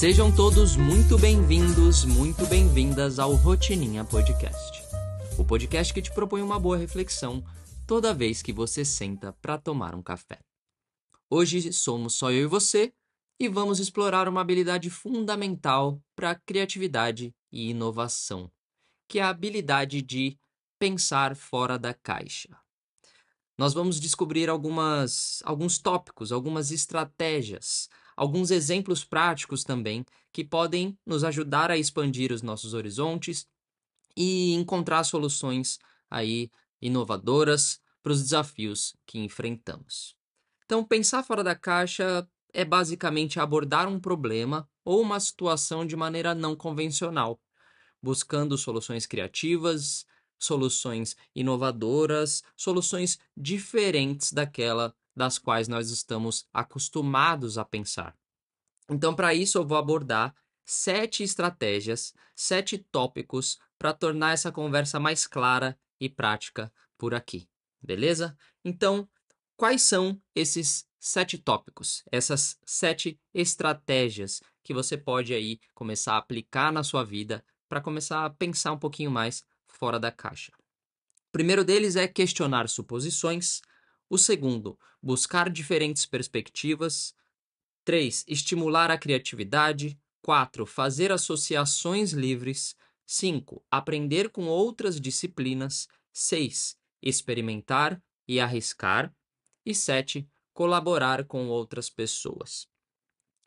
Sejam todos muito bem-vindos, muito bem-vindas ao Rotininha Podcast. O podcast que te propõe uma boa reflexão toda vez que você senta para tomar um café. Hoje somos só eu e você e vamos explorar uma habilidade fundamental para criatividade e inovação, que é a habilidade de pensar fora da caixa. Nós vamos descobrir algumas, alguns tópicos, algumas estratégias, alguns exemplos práticos também que podem nos ajudar a expandir os nossos horizontes e encontrar soluções aí inovadoras para os desafios que enfrentamos. Então, pensar fora da caixa é basicamente abordar um problema ou uma situação de maneira não convencional, buscando soluções criativas, soluções inovadoras, soluções diferentes daquela das quais nós estamos acostumados a pensar. Então, para isso, eu vou abordar sete estratégias, sete tópicos para tornar essa conversa mais clara e prática por aqui, beleza? Então, quais são esses sete tópicos, essas sete estratégias que você pode aí começar a aplicar na sua vida para começar a pensar um pouquinho mais fora da caixa? O primeiro deles é questionar suposições, o segundo, buscar diferentes perspectivas. 3. Estimular a criatividade. 4. Fazer associações livres. 5. Aprender com outras disciplinas. 6. Experimentar e arriscar. E 7. Colaborar com outras pessoas.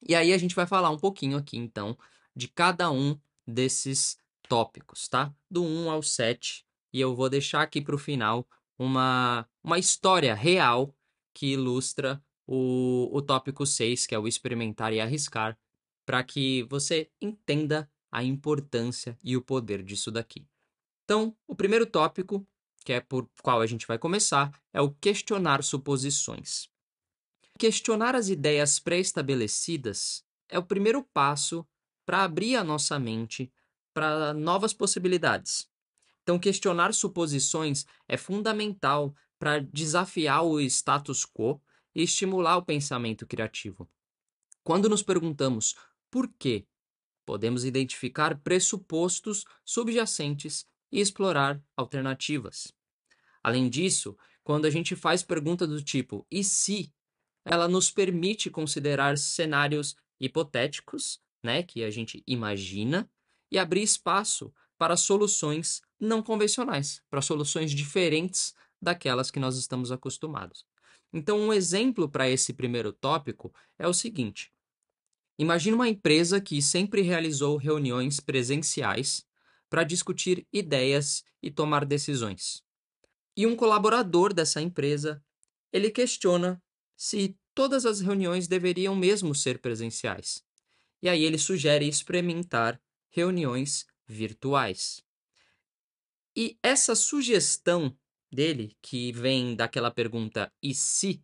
E aí a gente vai falar um pouquinho aqui, então, de cada um desses tópicos, tá? Do 1 ao 7. E eu vou deixar aqui para o final uma, uma história real que ilustra o, o tópico 6, que é o experimentar e arriscar, para que você entenda a importância e o poder disso daqui. Então, o primeiro tópico, que é por qual a gente vai começar, é o questionar suposições. Questionar as ideias pré-estabelecidas é o primeiro passo para abrir a nossa mente para novas possibilidades. Então, questionar suposições é fundamental para desafiar o status quo e estimular o pensamento criativo. Quando nos perguntamos por quê, podemos identificar pressupostos subjacentes e explorar alternativas. Além disso, quando a gente faz pergunta do tipo e se, ela nos permite considerar cenários hipotéticos, né, que a gente imagina, e abrir espaço para soluções não convencionais, para soluções diferentes daquelas que nós estamos acostumados. Então, um exemplo para esse primeiro tópico é o seguinte: imagine uma empresa que sempre realizou reuniões presenciais para discutir ideias e tomar decisões. E um colaborador dessa empresa, ele questiona se todas as reuniões deveriam mesmo ser presenciais. E aí ele sugere experimentar reuniões virtuais. E essa sugestão dele, que vem daquela pergunta e se,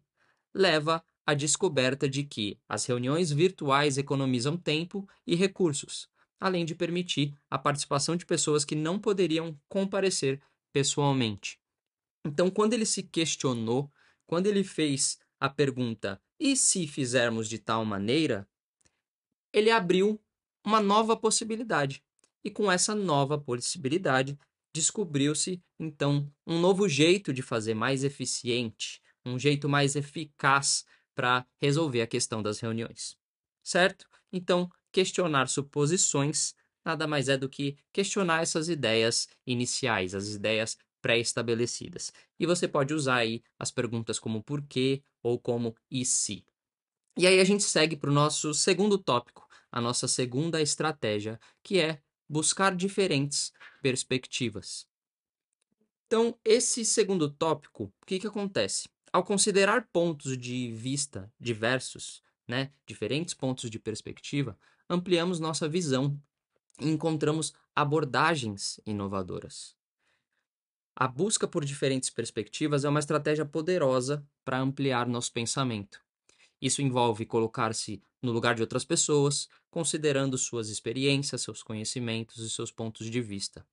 leva à descoberta de que as reuniões virtuais economizam tempo e recursos, além de permitir a participação de pessoas que não poderiam comparecer pessoalmente. Então, quando ele se questionou, quando ele fez a pergunta e se fizermos de tal maneira, ele abriu uma nova possibilidade. E com essa nova possibilidade, descobriu-se então um novo jeito de fazer mais eficiente, um jeito mais eficaz para resolver a questão das reuniões. Certo? Então, questionar suposições nada mais é do que questionar essas ideias iniciais, as ideias pré-estabelecidas. E você pode usar aí as perguntas como por quê ou como e se. E aí a gente segue para o nosso segundo tópico, a nossa segunda estratégia, que é buscar diferentes perspectivas. Então, esse segundo tópico, o que, que acontece? Ao considerar pontos de vista diversos, né, diferentes pontos de perspectiva, ampliamos nossa visão e encontramos abordagens inovadoras. A busca por diferentes perspectivas é uma estratégia poderosa para ampliar nosso pensamento. Isso envolve colocar-se no lugar de outras pessoas, considerando suas experiências, seus conhecimentos e seus pontos de vista.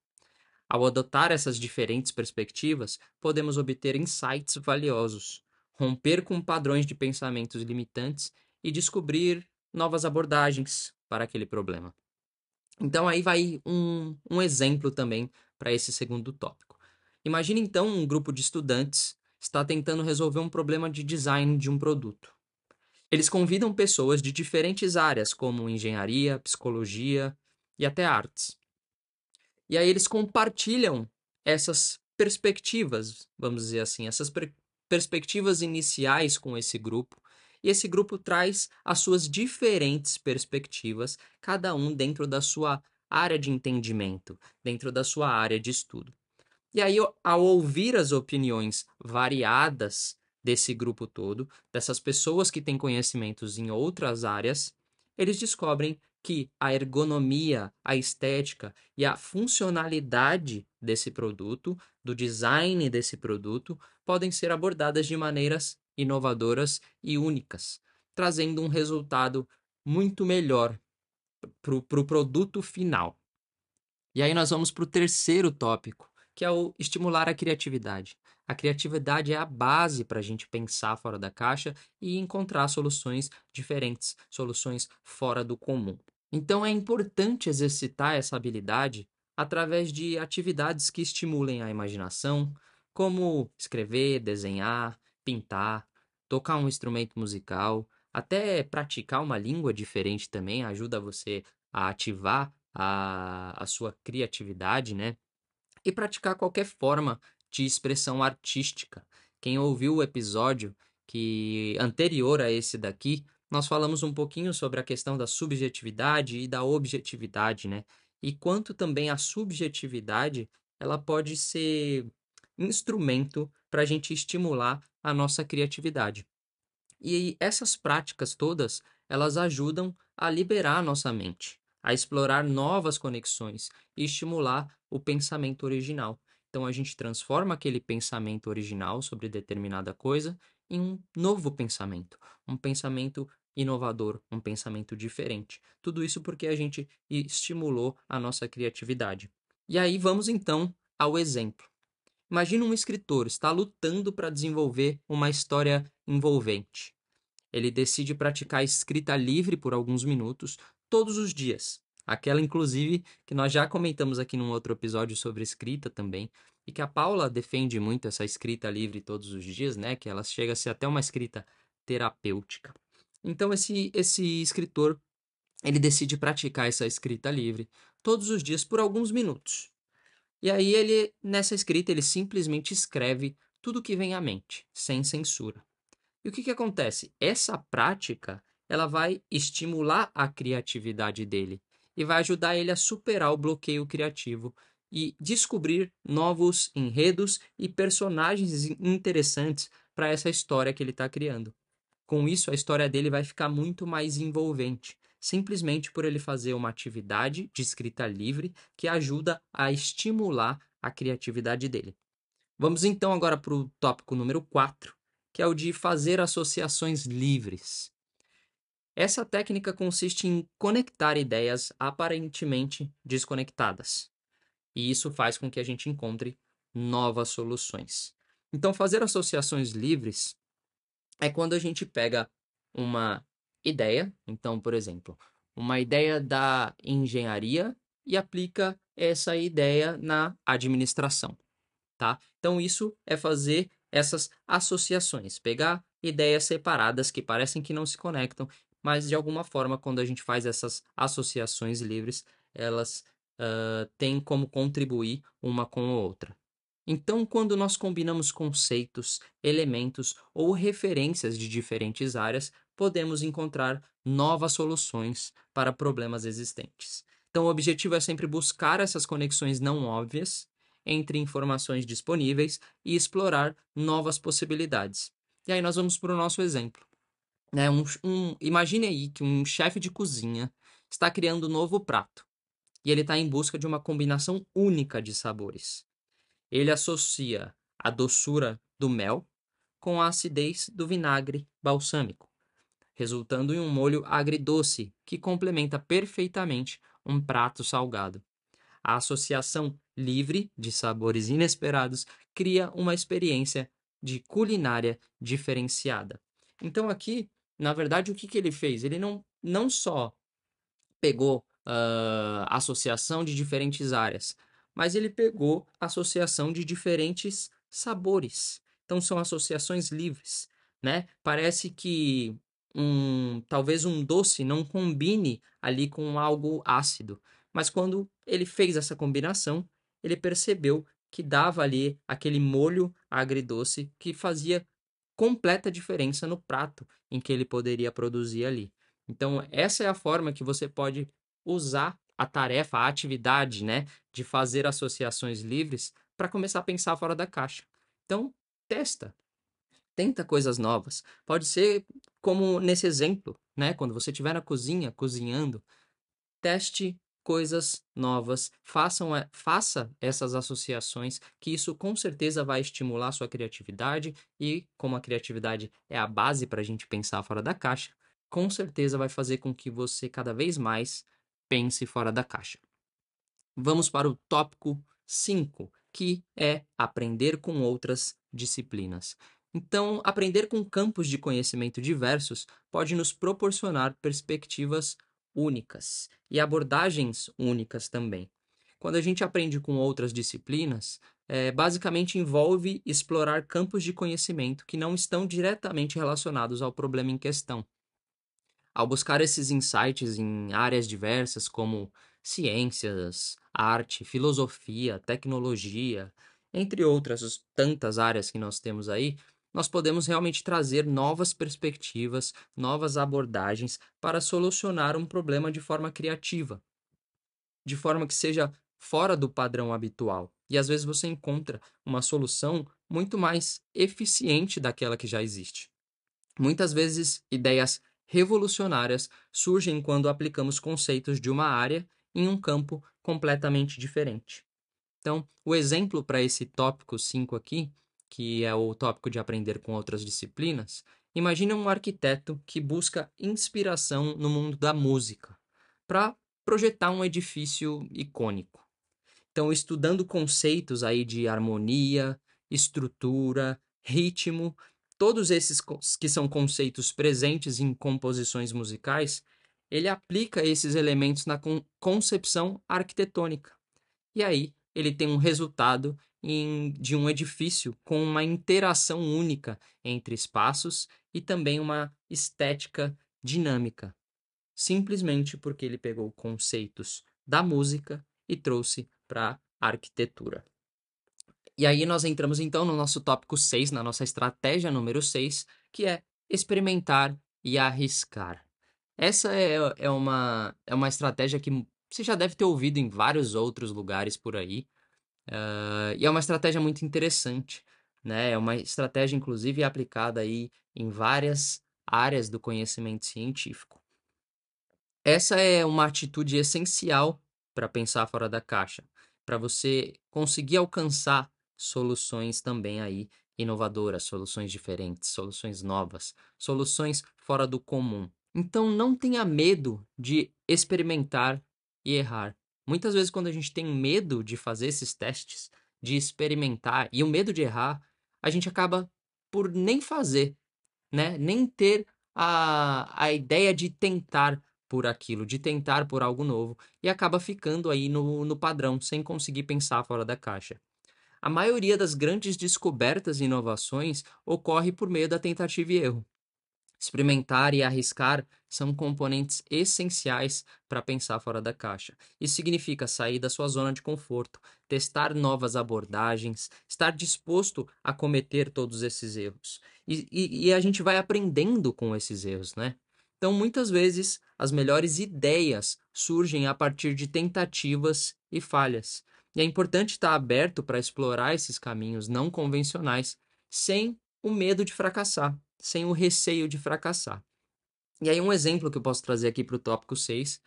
Ao adotar essas diferentes perspectivas, podemos obter insights valiosos, romper com padrões de pensamentos limitantes e descobrir novas abordagens, para aquele problema. Então aí vai um, um exemplo também para esse segundo tópico. Imagine então um grupo de estudantes está tentando resolver um problema de design de um produto. Eles convidam pessoas de diferentes áreas, como engenharia, psicologia e até artes. E aí eles compartilham essas perspectivas, vamos dizer assim, essas per perspectivas iniciais com esse grupo. E esse grupo traz as suas diferentes perspectivas, cada um dentro da sua área de entendimento, dentro da sua área de estudo. E aí, ao ouvir as opiniões variadas desse grupo todo, dessas pessoas que têm conhecimentos em outras áreas, eles descobrem que a ergonomia, a estética e a funcionalidade desse produto, do design desse produto, podem ser abordadas de maneiras inovadoras e únicas, trazendo um resultado muito melhor para o pro produto final. E aí nós vamos para o terceiro tópico, que é o estimular a criatividade. A criatividade é a base para a gente pensar fora da caixa e encontrar soluções diferentes, soluções fora do comum. Então é importante exercitar essa habilidade através de atividades que estimulem a imaginação, como escrever, desenhar, pintar, tocar um instrumento musical, até praticar uma língua diferente também ajuda você a ativar a, a sua criatividade, né? E praticar qualquer forma de expressão artística. Quem ouviu o episódio que anterior a esse daqui nós falamos um pouquinho sobre a questão da subjetividade e da objetividade, né? E quanto também a subjetividade ela pode ser instrumento para a gente estimular a nossa criatividade. E essas práticas todas, elas ajudam a liberar a nossa mente, a explorar novas conexões e estimular o pensamento original. Então a gente transforma aquele pensamento original sobre determinada coisa em um novo pensamento, um pensamento inovador, um pensamento diferente. Tudo isso porque a gente estimulou a nossa criatividade. E aí vamos então ao exemplo. Imagina um escritor está lutando para desenvolver uma história envolvente. Ele decide praticar escrita livre por alguns minutos todos os dias. Aquela, inclusive, que nós já comentamos aqui num outro episódio sobre escrita também, e que a Paula defende muito essa escrita livre todos os dias, né? Que ela chega a ser até uma escrita terapêutica. Então esse esse escritor ele decide praticar essa escrita livre todos os dias por alguns minutos. E aí ele nessa escrita ele simplesmente escreve tudo que vem à mente, sem censura. E o que que acontece? Essa prática ela vai estimular a criatividade dele e vai ajudar ele a superar o bloqueio criativo e descobrir novos enredos e personagens interessantes para essa história que ele está criando. Com isso, a história dele vai ficar muito mais envolvente, simplesmente por ele fazer uma atividade de escrita livre que ajuda a estimular a criatividade dele. Vamos então agora para o tópico número 4, que é o de fazer associações livres. Essa técnica consiste em conectar ideias aparentemente desconectadas e isso faz com que a gente encontre novas soluções. Então, fazer associações livres é quando a gente pega uma ideia, então, por exemplo, uma ideia da engenharia e aplica essa ideia na administração, tá? Então, isso é fazer essas associações, pegar ideias separadas que parecem que não se conectam, mas de alguma forma, quando a gente faz essas associações livres, elas uh, têm como contribuir uma com a outra. Então, quando nós combinamos conceitos, elementos ou referências de diferentes áreas, podemos encontrar novas soluções para problemas existentes. Então, o objetivo é sempre buscar essas conexões não óbvias entre informações disponíveis e explorar novas possibilidades. E aí nós vamos para o nosso exemplo. Né? Um, um, imagine aí que um chefe de cozinha está criando um novo prato e ele está em busca de uma combinação única de sabores. Ele associa a doçura do mel com a acidez do vinagre balsâmico, resultando em um molho agridoce que complementa perfeitamente um prato salgado. A associação livre de sabores inesperados cria uma experiência de culinária diferenciada. Então aqui, na verdade, o que, que ele fez? Ele não, não só pegou uh, associação de diferentes áreas, mas ele pegou associação de diferentes sabores. Então são associações livres, né? Parece que um, talvez um doce não combine ali com algo ácido, mas quando ele fez essa combinação, ele percebeu que dava ali aquele molho agridoce que fazia completa diferença no prato em que ele poderia produzir ali. Então, essa é a forma que você pode usar a tarefa, a atividade, né, de fazer associações livres para começar a pensar fora da caixa. Então, testa. Tenta coisas novas. Pode ser como nesse exemplo, né, quando você estiver na cozinha cozinhando, teste coisas novas, façam, faça essas associações, que isso com certeza vai estimular sua criatividade e, como a criatividade é a base para a gente pensar fora da caixa, com certeza vai fazer com que você cada vez mais pense fora da caixa. Vamos para o tópico 5, que é aprender com outras disciplinas. Então, aprender com campos de conhecimento diversos pode nos proporcionar perspectivas únicas e abordagens únicas também. Quando a gente aprende com outras disciplinas, é, basicamente envolve explorar campos de conhecimento que não estão diretamente relacionados ao problema em questão. Ao buscar esses insights em áreas diversas como ciências, arte, filosofia, tecnologia, entre outras tantas áreas que nós temos aí, nós podemos realmente trazer novas perspectivas, novas abordagens para solucionar um problema de forma criativa, de forma que seja fora do padrão habitual. E às vezes você encontra uma solução muito mais eficiente daquela que já existe. Muitas vezes, ideias revolucionárias surgem quando aplicamos conceitos de uma área em um campo completamente diferente. Então, o exemplo para esse tópico 5 aqui que é o tópico de aprender com outras disciplinas, imagine um arquiteto que busca inspiração no mundo da música para projetar um edifício icônico. Então, estudando conceitos aí de harmonia, estrutura, ritmo, todos esses que são conceitos presentes em composições musicais, ele aplica esses elementos na concepção arquitetônica. E aí ele tem um resultado em, de um edifício com uma interação única entre espaços e também uma estética dinâmica, simplesmente porque ele pegou conceitos da música e trouxe para a arquitetura. E aí nós entramos então no nosso tópico 6, na nossa estratégia número 6, que é experimentar e arriscar. Essa é, é, uma, é uma estratégia que você já deve ter ouvido em vários outros lugares por aí, Uh, e é uma estratégia muito interessante, né? É uma estratégia, inclusive, aplicada aí em várias áreas do conhecimento científico. Essa é uma atitude essencial para pensar fora da caixa, para você conseguir alcançar soluções também aí inovadoras, soluções diferentes, soluções novas, soluções fora do comum. Então não tenha medo de experimentar e errar. Muitas vezes, quando a gente tem medo de fazer esses testes, de experimentar e o medo de errar, a gente acaba por nem fazer, né? Nem ter a, a ideia de tentar por aquilo, de tentar por algo novo e acaba ficando aí no, no padrão, sem conseguir pensar fora da caixa. A maioria das grandes descobertas e inovações ocorre por meio da tentativa e erro. Experimentar e arriscar são componentes essenciais para pensar fora da caixa. Isso significa sair da sua zona de conforto, testar novas abordagens, estar disposto a cometer todos esses erros. E, e, e a gente vai aprendendo com esses erros, né? Então, muitas vezes, as melhores ideias surgem a partir de tentativas e falhas. E é importante estar aberto para explorar esses caminhos não convencionais sem o medo de fracassar sem o receio de fracassar. E aí, um exemplo que eu posso trazer aqui para o tópico 6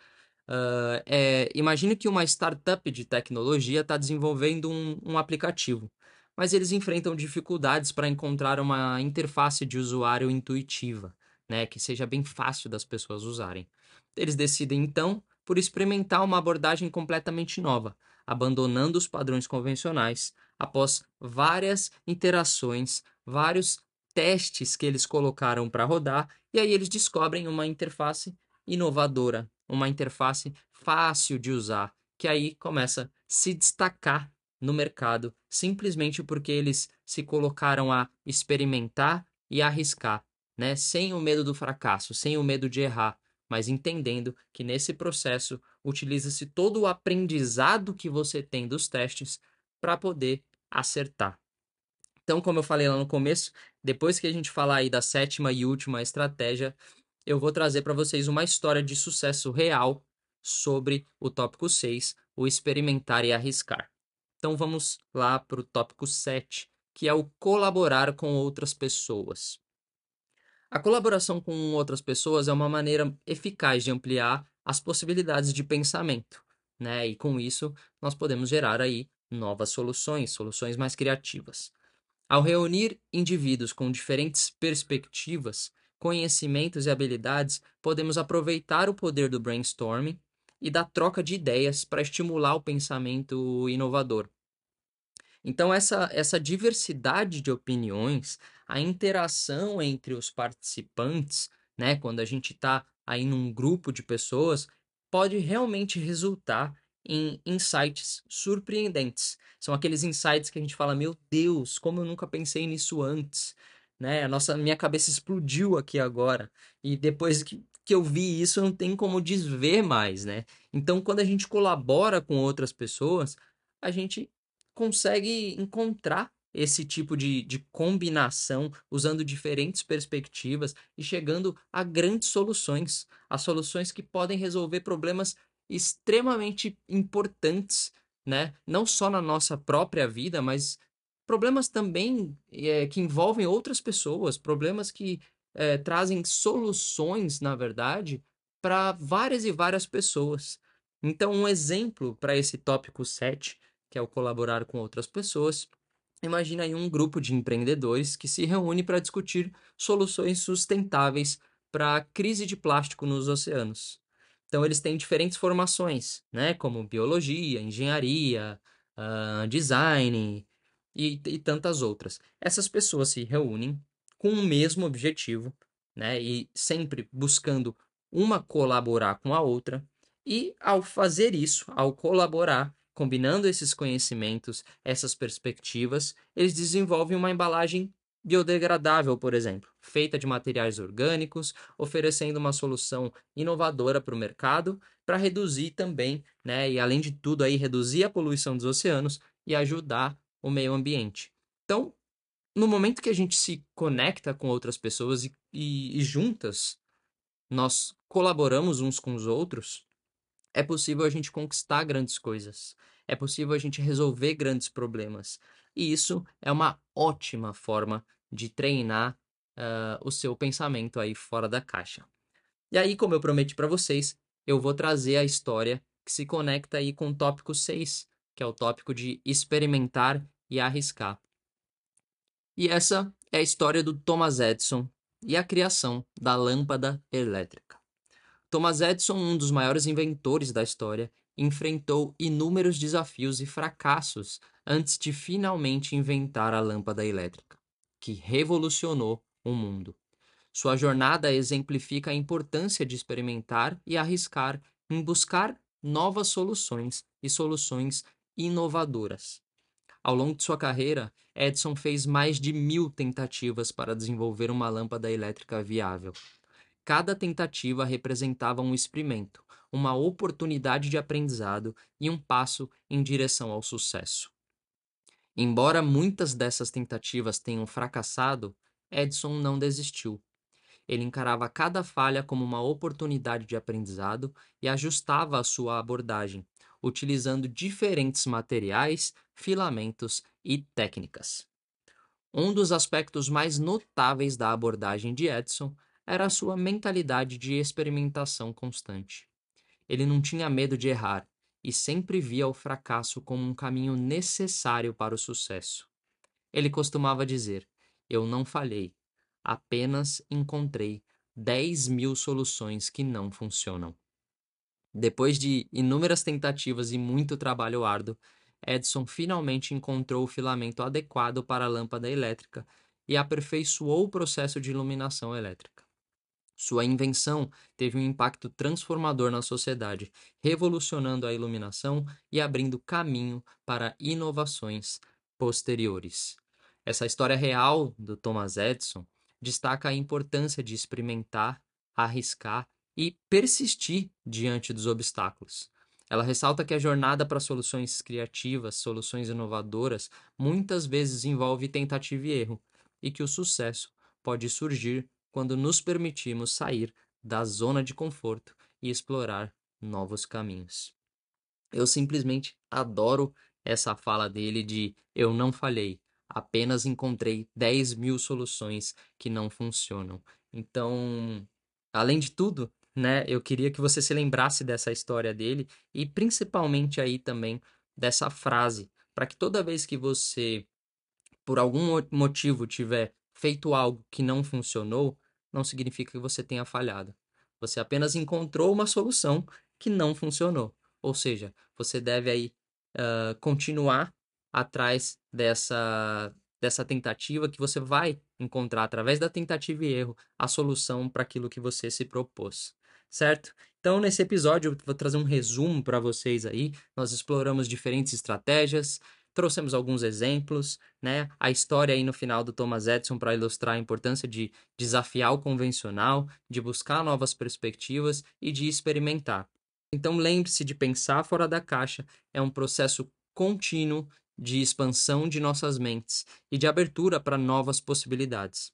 uh, é: imagine que uma startup de tecnologia está desenvolvendo um, um aplicativo, mas eles enfrentam dificuldades para encontrar uma interface de usuário intuitiva, né, que seja bem fácil das pessoas usarem. Eles decidem então por experimentar uma abordagem completamente nova, abandonando os padrões convencionais, após várias interações, vários testes que eles colocaram para rodar, e aí eles descobrem uma interface inovadora, uma interface fácil de usar, que aí começa a se destacar no mercado, simplesmente porque eles se colocaram a experimentar e arriscar, né? Sem o medo do fracasso, sem o medo de errar, mas entendendo que nesse processo utiliza-se todo o aprendizado que você tem dos testes para poder acertar. Então, como eu falei lá no começo, depois que a gente falar aí da sétima e última estratégia, eu vou trazer para vocês uma história de sucesso real sobre o tópico 6, o experimentar e arriscar. Então vamos lá para o tópico 7, que é o colaborar com outras pessoas. A colaboração com outras pessoas é uma maneira eficaz de ampliar as possibilidades de pensamento, né? E com isso nós podemos gerar aí novas soluções, soluções mais criativas. Ao reunir indivíduos com diferentes perspectivas, conhecimentos e habilidades, podemos aproveitar o poder do brainstorming e da troca de ideias para estimular o pensamento inovador. Então, essa, essa diversidade de opiniões, a interação entre os participantes, né, quando a gente está aí num grupo de pessoas, pode realmente resultar em insights surpreendentes. São aqueles insights que a gente fala, meu Deus, como eu nunca pensei nisso antes, né? A nossa minha cabeça explodiu aqui agora. E depois que, que eu vi isso, não tem como desver mais, né? Então, quando a gente colabora com outras pessoas, a gente consegue encontrar esse tipo de, de combinação, usando diferentes perspectivas e chegando a grandes soluções, a soluções que podem resolver problemas extremamente importantes, né? Não só na nossa própria vida, mas problemas também é, que envolvem outras pessoas, problemas que é, trazem soluções, na verdade, para várias e várias pessoas. Então, um exemplo para esse tópico 7 que é o colaborar com outras pessoas. Imagina aí um grupo de empreendedores que se reúne para discutir soluções sustentáveis para a crise de plástico nos oceanos. Então, eles têm diferentes formações, né, como biologia, engenharia, uh, design e, e tantas outras. Essas pessoas se reúnem com o mesmo objetivo, né, e sempre buscando uma colaborar com a outra. E ao fazer isso, ao colaborar, Combinando esses conhecimentos, essas perspectivas, eles desenvolvem uma embalagem biodegradável, por exemplo, feita de materiais orgânicos, oferecendo uma solução inovadora para o mercado, para reduzir também, né, e além de tudo aí reduzir a poluição dos oceanos e ajudar o meio ambiente. Então, no momento que a gente se conecta com outras pessoas e, e, e juntas nós colaboramos uns com os outros, é possível a gente conquistar grandes coisas. É possível a gente resolver grandes problemas. E isso é uma ótima forma de treinar uh, o seu pensamento aí fora da caixa. E aí, como eu prometi para vocês, eu vou trazer a história que se conecta aí com o tópico 6, que é o tópico de experimentar e arriscar. E essa é a história do Thomas Edison e a criação da lâmpada elétrica. Thomas Edison, um dos maiores inventores da história, enfrentou inúmeros desafios e fracassos antes de finalmente inventar a lâmpada elétrica, que revolucionou o mundo. Sua jornada exemplifica a importância de experimentar e arriscar em buscar novas soluções e soluções inovadoras. Ao longo de sua carreira, Edison fez mais de mil tentativas para desenvolver uma lâmpada elétrica viável. Cada tentativa representava um experimento, uma oportunidade de aprendizado e um passo em direção ao sucesso. Embora muitas dessas tentativas tenham fracassado, Edison não desistiu. Ele encarava cada falha como uma oportunidade de aprendizado e ajustava a sua abordagem, utilizando diferentes materiais, filamentos e técnicas. Um dos aspectos mais notáveis da abordagem de Edison era a sua mentalidade de experimentação constante. Ele não tinha medo de errar e sempre via o fracasso como um caminho necessário para o sucesso. Ele costumava dizer: Eu não falhei, apenas encontrei 10 mil soluções que não funcionam. Depois de inúmeras tentativas e muito trabalho árduo, Edison finalmente encontrou o filamento adequado para a lâmpada elétrica e aperfeiçoou o processo de iluminação elétrica. Sua invenção teve um impacto transformador na sociedade, revolucionando a iluminação e abrindo caminho para inovações posteriores. Essa história real do Thomas Edison destaca a importância de experimentar, arriscar e persistir diante dos obstáculos. Ela ressalta que a jornada para soluções criativas, soluções inovadoras, muitas vezes envolve tentativa e erro, e que o sucesso pode surgir quando nos permitimos sair da zona de conforto e explorar novos caminhos. Eu simplesmente adoro essa fala dele de eu não falhei, apenas encontrei 10 mil soluções que não funcionam. Então, além de tudo, né, eu queria que você se lembrasse dessa história dele e principalmente aí também dessa frase, para que toda vez que você, por algum motivo, tiver feito algo que não funcionou, não significa que você tenha falhado. Você apenas encontrou uma solução que não funcionou. Ou seja, você deve aí uh, continuar atrás dessa, dessa tentativa que você vai encontrar através da tentativa e erro a solução para aquilo que você se propôs, certo? Então, nesse episódio, eu vou trazer um resumo para vocês aí. Nós exploramos diferentes estratégias, trouxemos alguns exemplos, né? A história aí no final do Thomas Edison para ilustrar a importância de desafiar o convencional, de buscar novas perspectivas e de experimentar. Então lembre-se de pensar fora da caixa, é um processo contínuo de expansão de nossas mentes e de abertura para novas possibilidades.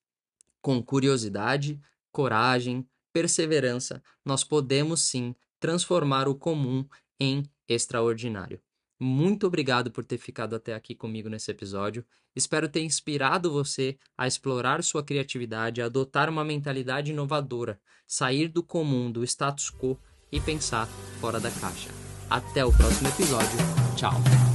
Com curiosidade, coragem, perseverança, nós podemos sim transformar o comum em extraordinário. Muito obrigado por ter ficado até aqui comigo nesse episódio. Espero ter inspirado você a explorar sua criatividade, a adotar uma mentalidade inovadora, sair do comum, do status quo e pensar fora da caixa. Até o próximo episódio. Tchau.